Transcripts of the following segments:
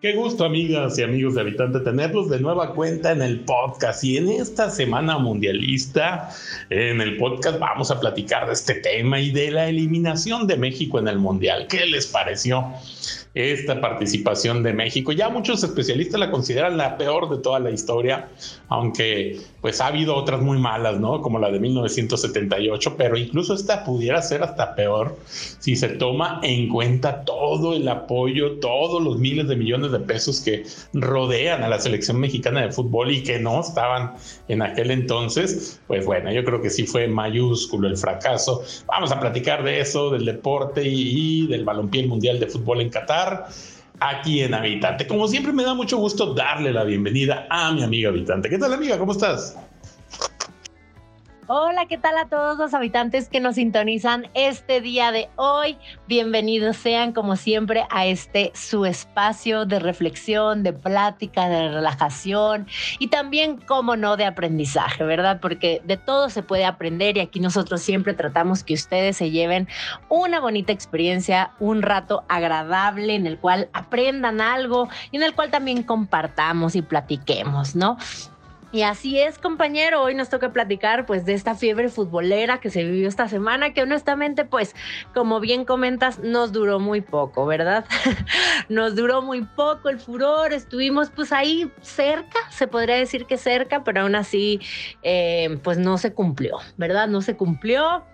Qué gusto, amigas y amigos de Habitante, tenerlos de nueva cuenta en el podcast. Y en esta semana mundialista, en el podcast vamos a platicar de este tema y de la eliminación de México en el Mundial. ¿Qué les pareció? Esta participación de México. Ya muchos especialistas la consideran la peor de toda la historia, aunque pues ha habido otras muy malas, ¿no? Como la de 1978, pero incluso esta pudiera ser hasta peor si se toma en cuenta todo el apoyo, todos los miles de millones de pesos que rodean a la selección mexicana de fútbol y que no estaban en aquel entonces. Pues bueno, yo creo que sí fue mayúsculo el fracaso. Vamos a platicar de eso, del deporte y, y del balompié mundial de fútbol en Qatar aquí en Habitante. Como siempre me da mucho gusto darle la bienvenida a mi amiga Habitante. ¿Qué tal amiga? ¿Cómo estás? Hola, ¿qué tal a todos los habitantes que nos sintonizan este día de hoy? Bienvenidos sean como siempre a este su espacio de reflexión, de plática, de relajación y también, como no, de aprendizaje, ¿verdad? Porque de todo se puede aprender y aquí nosotros siempre tratamos que ustedes se lleven una bonita experiencia, un rato agradable en el cual aprendan algo y en el cual también compartamos y platiquemos, ¿no? Y así es, compañero, hoy nos toca platicar pues de esta fiebre futbolera que se vivió esta semana, que honestamente pues como bien comentas nos duró muy poco, ¿verdad? nos duró muy poco el furor, estuvimos pues ahí cerca, se podría decir que cerca, pero aún así eh, pues no se cumplió, ¿verdad? No se cumplió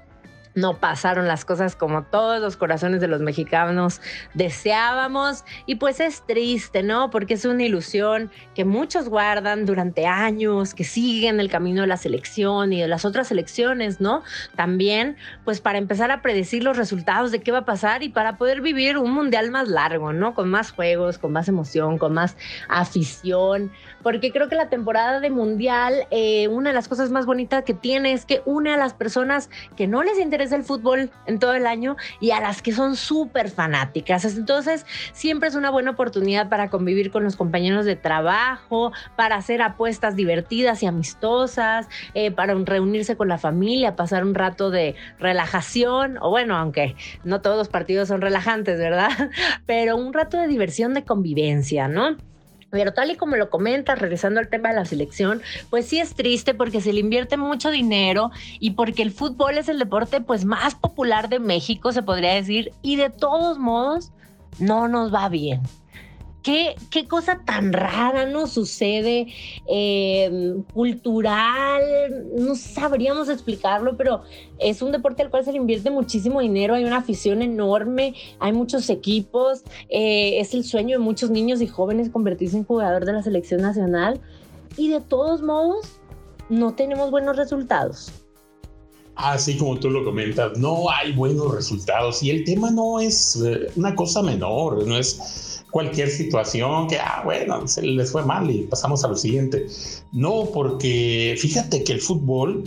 no pasaron las cosas como todos los corazones de los mexicanos deseábamos y pues es triste, ¿no? Porque es una ilusión que muchos guardan durante años, que siguen el camino de la selección y de las otras selecciones, ¿no? También pues para empezar a predecir los resultados de qué va a pasar y para poder vivir un mundial más largo, ¿no? Con más juegos, con más emoción, con más afición, porque creo que la temporada de mundial, eh, una de las cosas más bonitas que tiene es que une a las personas que no les interesa el fútbol en todo el año y a las que son súper fanáticas. Entonces, siempre es una buena oportunidad para convivir con los compañeros de trabajo, para hacer apuestas divertidas y amistosas, eh, para reunirse con la familia, pasar un rato de relajación, o bueno, aunque no todos los partidos son relajantes, ¿verdad? Pero un rato de diversión, de convivencia, ¿no? Pero tal y como lo comentas, regresando al tema de la selección, pues sí es triste porque se le invierte mucho dinero y porque el fútbol es el deporte pues más popular de México, se podría decir, y de todos modos no nos va bien qué, cosa tan rara nos sucede, eh, cultural, no sabríamos explicarlo, pero es un deporte al cual se invierte muchísimo dinero, hay una afición enorme, hay muchos equipos, eh, es el sueño de muchos niños y jóvenes convertirse en jugador de la selección nacional y de todos modos no tenemos buenos resultados. Así como tú lo comentas, no hay buenos resultados y el tema no es eh, una cosa menor, no es cualquier situación que, ah, bueno, se les fue mal y pasamos a lo siguiente. No, porque fíjate que el fútbol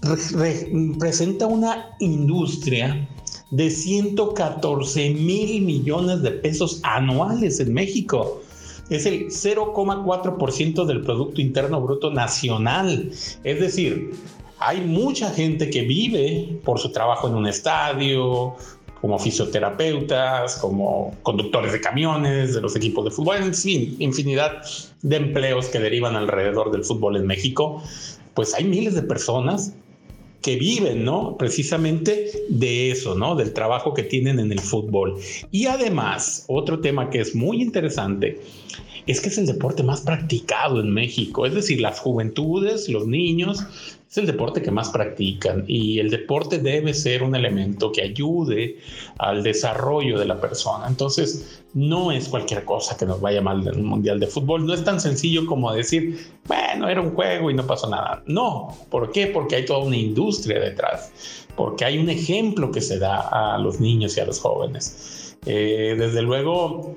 representa una industria de 114 mil millones de pesos anuales en México. Es el 0,4% del Producto Interno Bruto Nacional. Es decir, hay mucha gente que vive por su trabajo en un estadio, como fisioterapeutas, como conductores de camiones, de los equipos de fútbol, en fin, infinidad de empleos que derivan alrededor del fútbol en México, pues hay miles de personas que viven, ¿no? Precisamente de eso, ¿no? Del trabajo que tienen en el fútbol. Y además, otro tema que es muy interesante es que es el deporte más practicado en México, es decir, las juventudes, los niños es el deporte que más practican y el deporte debe ser un elemento que ayude al desarrollo de la persona. Entonces, no es cualquier cosa que nos vaya mal en un mundial de fútbol. No es tan sencillo como decir, bueno, era un juego y no pasó nada. No, ¿por qué? Porque hay toda una industria detrás, porque hay un ejemplo que se da a los niños y a los jóvenes. Eh, desde luego,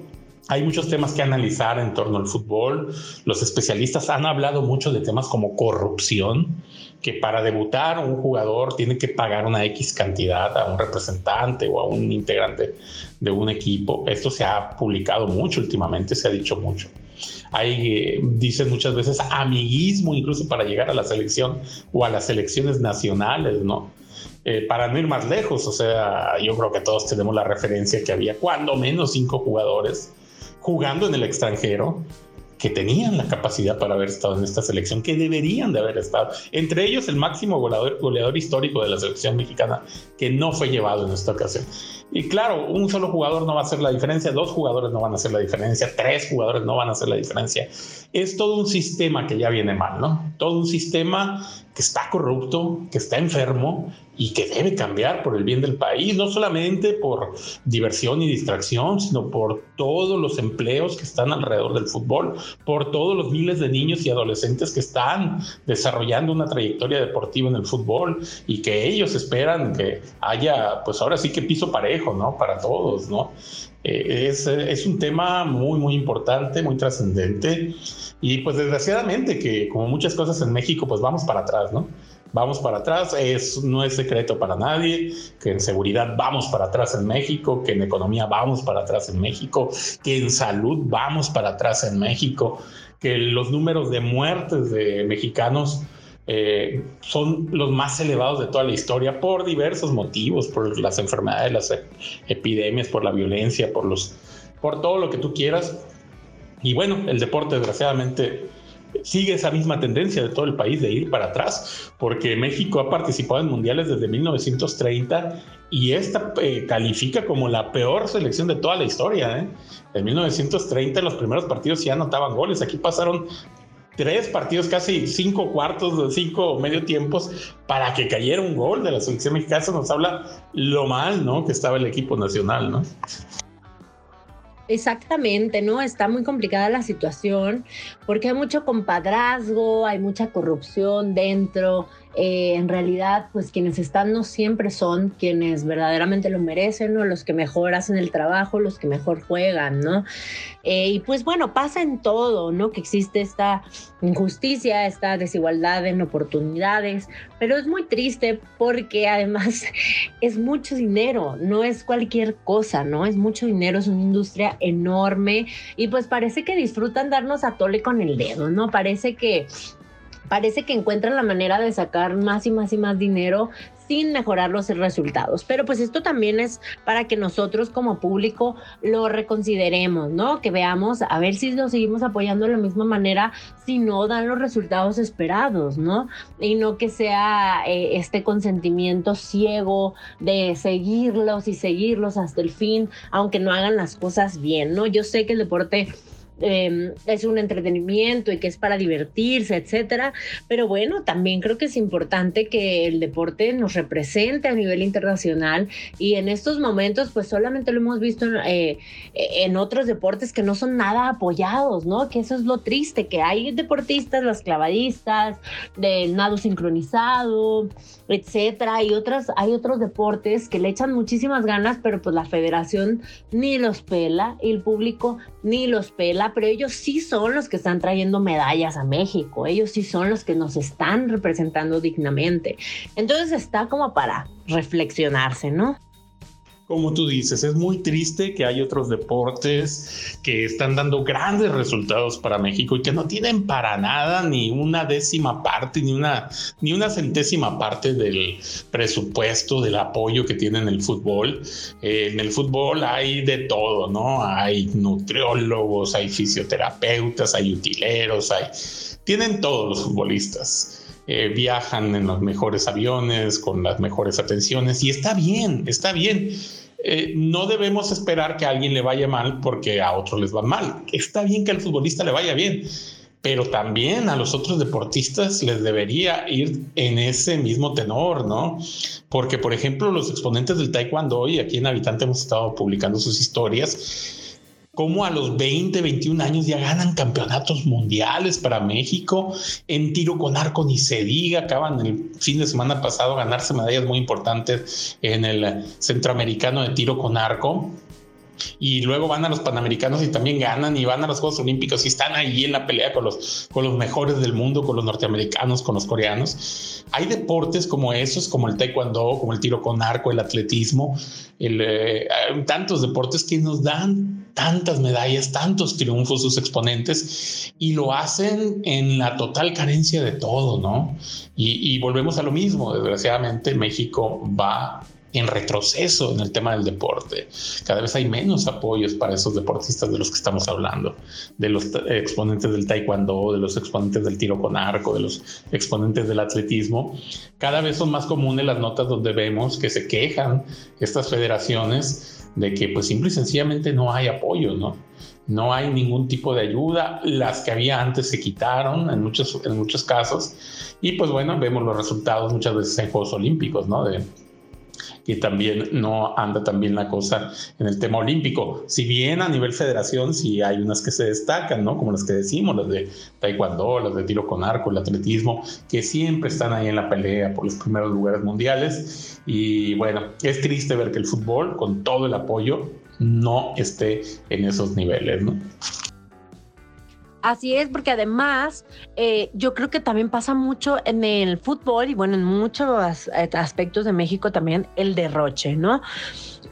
hay muchos temas que analizar en torno al fútbol. Los especialistas han hablado mucho de temas como corrupción, que para debutar un jugador tiene que pagar una X cantidad a un representante o a un integrante de un equipo. Esto se ha publicado mucho últimamente, se ha dicho mucho. Hay, eh, dicen muchas veces, amiguismo incluso para llegar a la selección o a las selecciones nacionales, ¿no? Eh, para no ir más lejos, o sea, yo creo que todos tenemos la referencia que había cuando menos cinco jugadores jugando en el extranjero, que tenían la capacidad para haber estado en esta selección, que deberían de haber estado. Entre ellos el máximo goleador, goleador histórico de la selección mexicana, que no fue llevado en esta ocasión. Y claro, un solo jugador no va a hacer la diferencia, dos jugadores no van a hacer la diferencia, tres jugadores no van a hacer la diferencia. Es todo un sistema que ya viene mal, ¿no? Todo un sistema que está corrupto, que está enfermo y que debe cambiar por el bien del país, no solamente por diversión y distracción, sino por todos los empleos que están alrededor del fútbol, por todos los miles de niños y adolescentes que están desarrollando una trayectoria deportiva en el fútbol y que ellos esperan que haya, pues ahora sí que piso parejo, ¿no? Para todos, ¿no? Eh, es, es, un tema muy, muy importante, muy trascendente y pues desgraciadamente que como muchas cosas en México, pues vamos para atrás, ¿no? Vamos para atrás, es, no es secreto para nadie que en seguridad vamos para atrás en México, que en economía vamos para atrás en México, que en salud vamos para atrás en México, que los números de muertes de mexicanos eh, son los más elevados de toda la historia por diversos motivos, por las enfermedades, las epidemias, por la violencia, por los, por todo lo que tú quieras. Y bueno, el deporte desgraciadamente sigue esa misma tendencia de todo el país de ir para atrás, porque México ha participado en mundiales desde 1930 y esta eh, califica como la peor selección de toda la historia. ¿eh? En 1930 en los primeros partidos ya anotaban goles, aquí pasaron tres partidos, casi cinco cuartos, cinco medio tiempos, para que cayera un gol de la selección mexicana. Eso nos habla lo mal, ¿no? Que estaba el equipo nacional, ¿no? Exactamente, ¿no? Está muy complicada la situación porque hay mucho compadrazgo, hay mucha corrupción dentro, eh, en realidad, pues quienes están no siempre son quienes verdaderamente lo merecen, ¿no? Los que mejor hacen el trabajo, los que mejor juegan, ¿no? Eh, y pues bueno, pasa en todo, ¿no? Que existe esta injusticia, esta desigualdad en oportunidades, pero es muy triste porque además es mucho dinero, no es cualquier cosa, ¿no? Es mucho dinero, es una industria enorme y pues parece que disfrutan darnos a tole con el dedo, ¿no? Parece que parece que encuentran la manera de sacar más y más y más dinero sin mejorar los resultados. Pero pues esto también es para que nosotros como público lo reconsideremos, ¿no? Que veamos a ver si lo seguimos apoyando de la misma manera si no dan los resultados esperados, ¿no? Y no que sea eh, este consentimiento ciego de seguirlos y seguirlos hasta el fin, aunque no hagan las cosas bien, ¿no? Yo sé que el deporte Em, es un entretenimiento y que es para divertirse, etcétera. Pero bueno, también creo que es importante que el deporte nos represente a nivel internacional y en estos momentos, pues solamente lo hemos visto en, eh, en otros deportes que no son nada apoyados, ¿no? Que eso es lo triste, que hay deportistas, las clavadistas, del nado sincronizado, etcétera, y otras, hay otros deportes que le echan muchísimas ganas, pero pues la federación ni los pela y el público ni los pela, pero ellos sí son los que están trayendo medallas a México, ellos sí son los que nos están representando dignamente. Entonces está como para reflexionarse, ¿no? Como tú dices, es muy triste que hay otros deportes que están dando grandes resultados para México y que no tienen para nada ni una décima parte, ni una, ni una centésima parte del presupuesto, del apoyo que tienen el fútbol. Eh, en el fútbol hay de todo, ¿no? Hay nutriólogos, hay fisioterapeutas, hay utileros, hay... Tienen todos los futbolistas. Eh, viajan en los mejores aviones, con las mejores atenciones, y está bien, está bien. Eh, no debemos esperar que a alguien le vaya mal porque a otros les va mal. Está bien que al futbolista le vaya bien, pero también a los otros deportistas les debería ir en ese mismo tenor, ¿no? Porque, por ejemplo, los exponentes del taekwondo, y aquí en Habitante hemos estado publicando sus historias, cómo a los 20, 21 años ya ganan campeonatos mundiales para México en tiro con arco, ni se diga, acaban el fin de semana pasado ganarse medallas muy importantes en el centroamericano de tiro con arco y luego van a los Panamericanos y también ganan y van a los Juegos Olímpicos y están ahí en la pelea con los, con los mejores del mundo, con los norteamericanos, con los coreanos. Hay deportes como esos, como el taekwondo, como el tiro con arco, el atletismo, el, eh, tantos deportes que nos dan tantas medallas, tantos triunfos sus exponentes y lo hacen en la total carencia de todo, ¿no? Y, volvemos a lo mismo, desgraciadamente México va en retroceso en el tema del deporte. Cada vez hay menos apoyos para esos deportistas de los que estamos hablando, de los exponentes del taekwondo, de los exponentes del tiro con arco, de los exponentes del atletismo. Cada vez son más comunes las notas donde vemos que se quejan estas federaciones de que pues simple y sencillamente no hay apoyo, ¿no? No hay ningún tipo de ayuda, las que había antes se quitaron en muchos, en muchos casos y pues bueno, vemos los resultados muchas veces en Juegos Olímpicos, ¿no? Que también no anda tan bien la cosa en el tema olímpico. Si bien a nivel federación sí hay unas que se destacan, ¿no? Como las que decimos, las de taekwondo, las de tiro con arco, el atletismo, que siempre están ahí en la pelea por los primeros lugares mundiales. Y bueno, es triste ver que el fútbol, con todo el apoyo, no esté en esos niveles, ¿no? Así es, porque además eh, yo creo que también pasa mucho en el fútbol y bueno, en muchos eh, aspectos de México también el derroche, ¿no?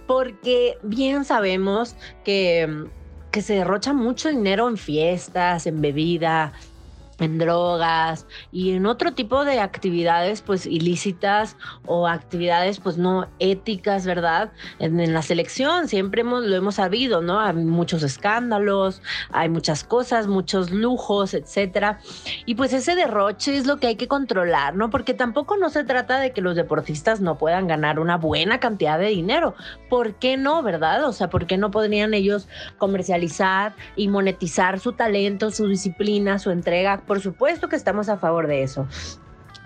Porque bien sabemos que, que se derrocha mucho dinero en fiestas, en bebida, en drogas y en otro tipo de actividades pues ilícitas o actividades pues no éticas, ¿verdad? En, la selección siempre hemos, lo hemos sabido, ¿no? Hay muchos escándalos, hay muchas cosas, muchos lujos, etcétera. Y pues ese derroche es lo que hay que controlar, ¿no? Porque tampoco no se trata de que los deportistas no puedan ganar una buena cantidad de dinero. ¿Por qué no, verdad? O sea, ¿por qué no podrían ellos comercializar y monetizar su talento, su disciplina, su entrega por supuesto que estamos a favor de eso.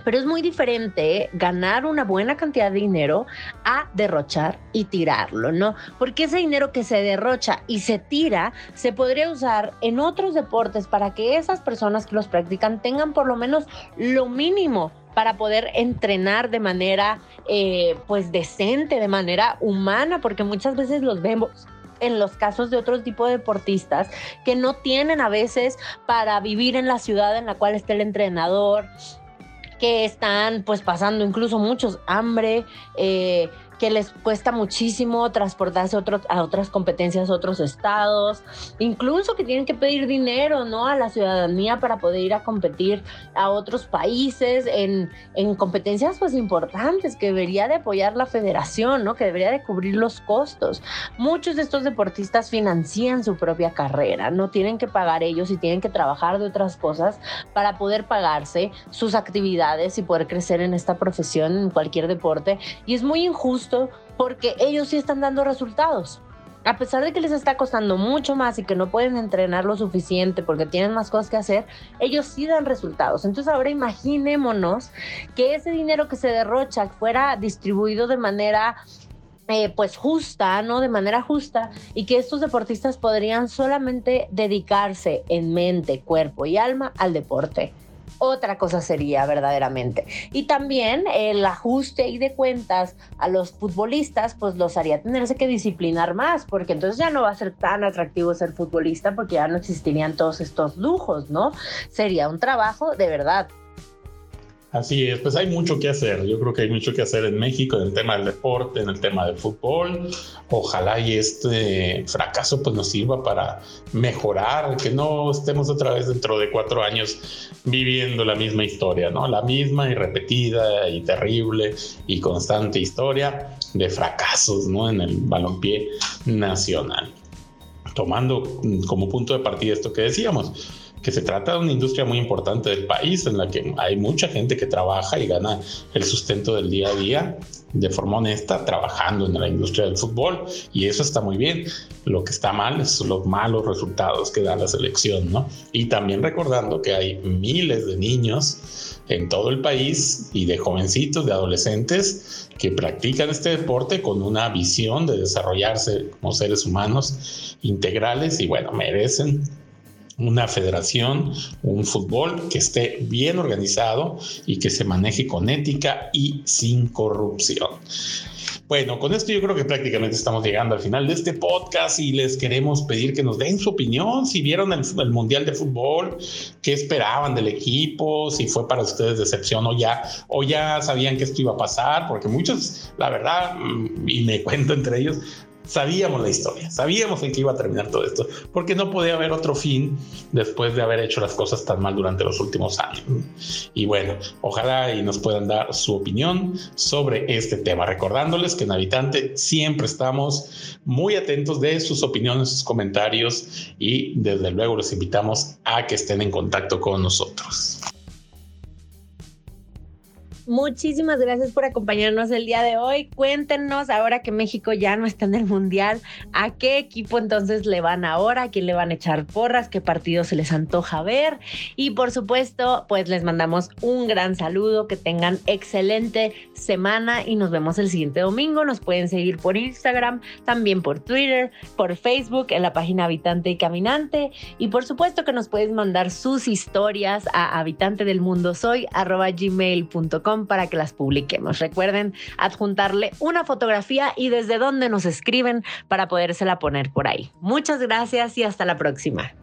Pero es muy diferente ganar una buena cantidad de dinero a derrochar y tirarlo, ¿no? Porque ese dinero que se derrocha y se tira se podría usar en otros deportes para que esas personas que los practican tengan por lo menos lo mínimo para poder entrenar de manera eh, pues decente, de manera humana, porque muchas veces los vemos en los casos de otros tipos de deportistas que no tienen a veces para vivir en la ciudad en la cual está el entrenador, que están pues pasando incluso muchos hambre, eh, que les cuesta muchísimo transportarse a otras competencias a otros estados, incluso que tienen que pedir dinero, ¿no? A la ciudadanía para poder ir a competir a otros países en, en competencias pues importantes que debería de apoyar la federación, ¿no? Que debería de cubrir los costos. Muchos de estos deportistas financian su propia carrera, no tienen que pagar ellos y tienen que trabajar de otras cosas para poder pagarse sus actividades y poder crecer en esta profesión, en cualquier deporte. Y es muy injusto porque ellos sí están dando resultados. A pesar de que les está costando mucho más y que no pueden entrenar lo suficiente porque tienen más cosas que hacer, ellos sí dan resultados. Entonces ahora imaginémonos que ese dinero que se derrocha fuera distribuido de manera eh, pues justa, ¿no? De manera justa y que estos deportistas podrían solamente dedicarse en mente, cuerpo y alma al deporte otra cosa sería verdaderamente. Y también el ajuste y de cuentas a los futbolistas, pues los haría tenerse que disciplinar más, porque entonces ya no va a ser tan atractivo ser futbolista porque ya no existirían todos estos lujos, ¿no? Sería un trabajo de verdad Así es, pues hay mucho que hacer. Yo creo que hay mucho que hacer en México en el tema del deporte, en el tema del fútbol. Ojalá y este fracaso pues nos sirva para mejorar, que no estemos otra vez dentro de cuatro años viviendo la misma historia, ¿no? La misma y repetida y terrible y constante historia de fracasos, ¿no? En el balompié nacional. Tomando como punto de partida esto que decíamos, que se trata de una industria muy importante del país en la que hay mucha gente que trabaja y gana el sustento del día a día de forma honesta trabajando en la industria del fútbol y eso está muy bien. Lo que está mal es los malos resultados que da la selección, ¿no? Y también recordando que hay miles de niños en todo el país y de jovencitos, de adolescentes que practican este deporte con una visión de desarrollarse como seres humanos integrales y bueno, merecen una federación, un fútbol que esté bien organizado y que se maneje con ética y sin corrupción. Bueno, con esto yo creo que prácticamente estamos llegando al final de este podcast y les queremos pedir que nos den su opinión, si vieron el, Mundial de Fútbol, qué esperaban del equipo, si fue para ustedes decepción o ya, o ya sabían que esto iba a pasar, porque muchos, la verdad, mm, y me cuento entre ellos, sabíamos la historia, sabíamos en qué iba a terminar todo esto, porque no podía haber otro fin después de haber hecho las cosas tan mal durante los últimos años. Y bueno, ojalá y nos puedan dar su opinión sobre este tema, recordándoles que en Habitante siempre estamos muy atentos de sus opiniones, sus comentarios y desde luego los invitamos a que estén en contacto con nosotros. Muchísimas gracias por acompañarnos el día de hoy. Cuéntenos ahora que México ya no está en el Mundial, ¿a qué equipo entonces le van ahora? ¿A quién le van a echar porras? ¿Qué partido se les antoja ver? Y por supuesto, pues les mandamos un gran saludo, que tengan excelente semana y nos vemos el siguiente domingo. Nos pueden seguir por Instagram, también por Twitter, por Facebook, en la página Habitante y Caminante. Y por supuesto que nos pueden mandar sus historias a habitante del mundo soy gmail.com para que las publiquemos. Recuerden adjuntarle una fotografía y desde dónde nos escriben para podérsela poner por ahí. Muchas gracias y hasta la próxima.